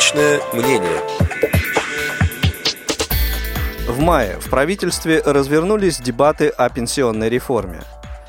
Личное мнение. В мае в правительстве развернулись дебаты о пенсионной реформе.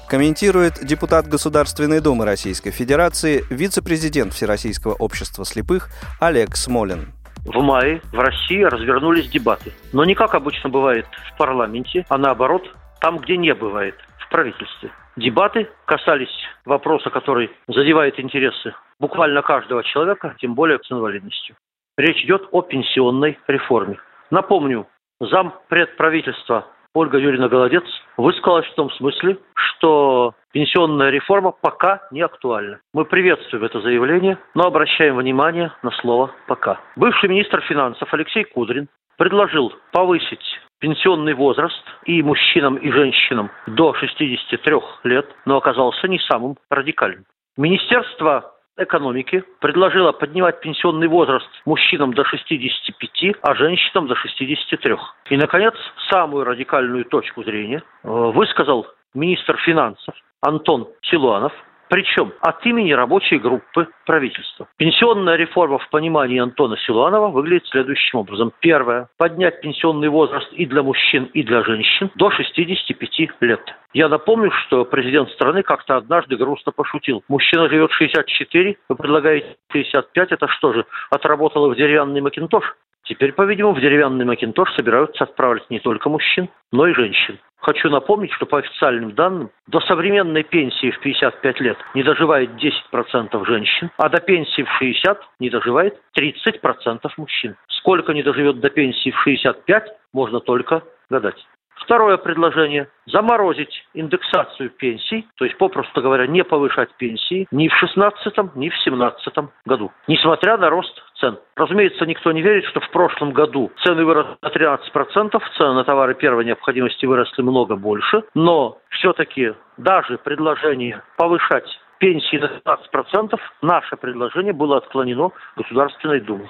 Комментирует депутат Государственной Думы Российской Федерации, вице-президент Всероссийского общества слепых Олег Смолин. В мае в России развернулись дебаты. Но не как обычно бывает в парламенте, а наоборот, там, где не бывает, в правительстве. Дебаты касались вопроса, который задевает интересы буквально каждого человека, тем более с инвалидностью. Речь идет о пенсионной реформе. Напомню, зам предправительства Ольга Юрьевна Голодец высказалась в том смысле, что пенсионная реформа пока не актуальна. Мы приветствуем это заявление, но обращаем внимание на слово «пока». Бывший министр финансов Алексей Кудрин предложил повысить пенсионный возраст и мужчинам, и женщинам до 63 лет, но оказался не самым радикальным. Министерство экономики предложила поднимать пенсионный возраст мужчинам до 65, а женщинам до 63. И, наконец, самую радикальную точку зрения э, высказал министр финансов Антон Силуанов – причем от имени рабочей группы правительства. Пенсионная реформа в понимании Антона Силуанова выглядит следующим образом. Первое. Поднять пенсионный возраст и для мужчин, и для женщин до 65 лет. Я напомню, что президент страны как-то однажды грустно пошутил. Мужчина живет 64, вы предлагаете 65, это что же, отработала в деревянный макинтош? Теперь, по-видимому, в деревянный макинтош собираются отправлять не только мужчин, но и женщин. Хочу напомнить, что по официальным данным до современной пенсии в 55 лет не доживает 10% женщин, а до пенсии в 60 не доживает 30% мужчин. Сколько не доживет до пенсии в 65, можно только гадать. Второе предложение – заморозить индексацию пенсий, то есть, попросту говоря, не повышать пенсии ни в 16 ни в 17 году, несмотря на рост цен. Разумеется, никто не верит, что в прошлом году цены выросли на 13%, цены на товары первой необходимости выросли много больше, но все-таки даже предложение повышать пенсии на 15%, наше предложение было отклонено Государственной Думой.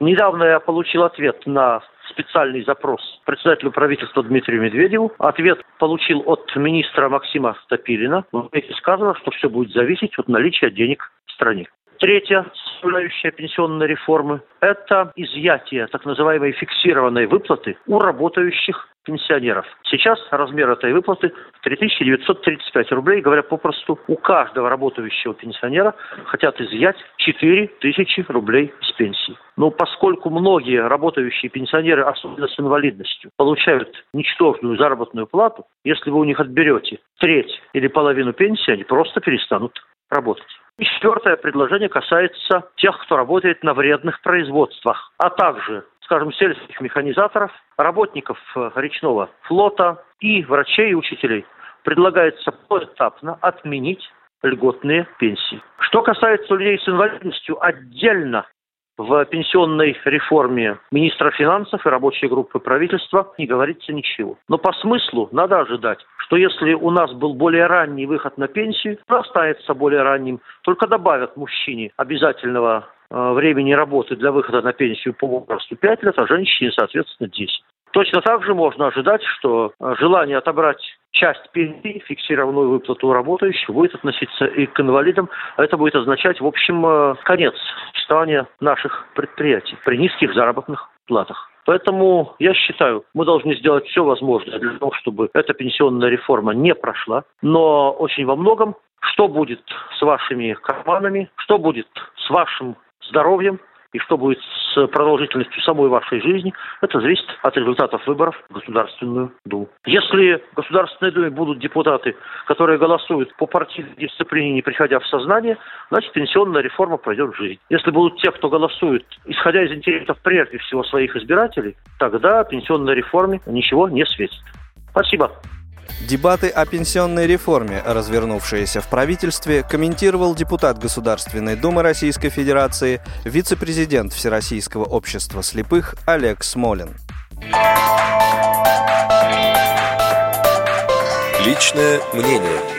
Недавно я получил ответ на специальный запрос председателю правительства Дмитрию Медведеву. Ответ получил от министра Максима Топилина. В сказано, что все будет зависеть от наличия денег в стране. Третья составляющая пенсионной реформы – это изъятие так называемой фиксированной выплаты у работающих пенсионеров. Сейчас размер этой выплаты 3935 рублей. Говоря попросту, у каждого работающего пенсионера хотят изъять 4000 рублей с пенсии. Но поскольку многие работающие пенсионеры, особенно с инвалидностью, получают ничтожную заработную плату, если вы у них отберете треть или половину пенсии, они просто перестанут работать. И четвертое предложение касается тех, кто работает на вредных производствах, а также, скажем, сельских механизаторов, работников э, речного флота и врачей и учителей. Предлагается поэтапно отменить льготные пенсии. Что касается людей с инвалидностью, отдельно в пенсионной реформе министра финансов и рабочей группы правительства не говорится ничего. Но по смыслу надо ожидать, что если у нас был более ранний выход на пенсию, то останется более ранним. Только добавят мужчине обязательного времени работы для выхода на пенсию по возрасту 5 лет, а женщине, соответственно, 10. Точно так же можно ожидать, что э, желание отобрать часть пенсии, фиксированную выплату работающих, будет относиться и к инвалидам. Это будет означать, в общем, э, конец существования наших предприятий при низких заработных платах. Поэтому я считаю, мы должны сделать все возможное для того, чтобы эта пенсионная реформа не прошла. Но очень во многом, что будет с вашими карманами, что будет с вашим здоровьем, и что будет с продолжительностью самой вашей жизни, это зависит от результатов выборов в Государственную Думу. Если в Государственной Думе будут депутаты, которые голосуют по партийной дисциплине, не приходя в сознание, значит пенсионная реформа пройдет в жизнь. Если будут те, кто голосует, исходя из интересов прежде всего своих избирателей, тогда пенсионной реформе ничего не светит. Спасибо. Дебаты о пенсионной реформе, развернувшиеся в правительстве, комментировал депутат Государственной Думы Российской Федерации, вице-президент Всероссийского общества слепых Олег Смолин. Личное мнение.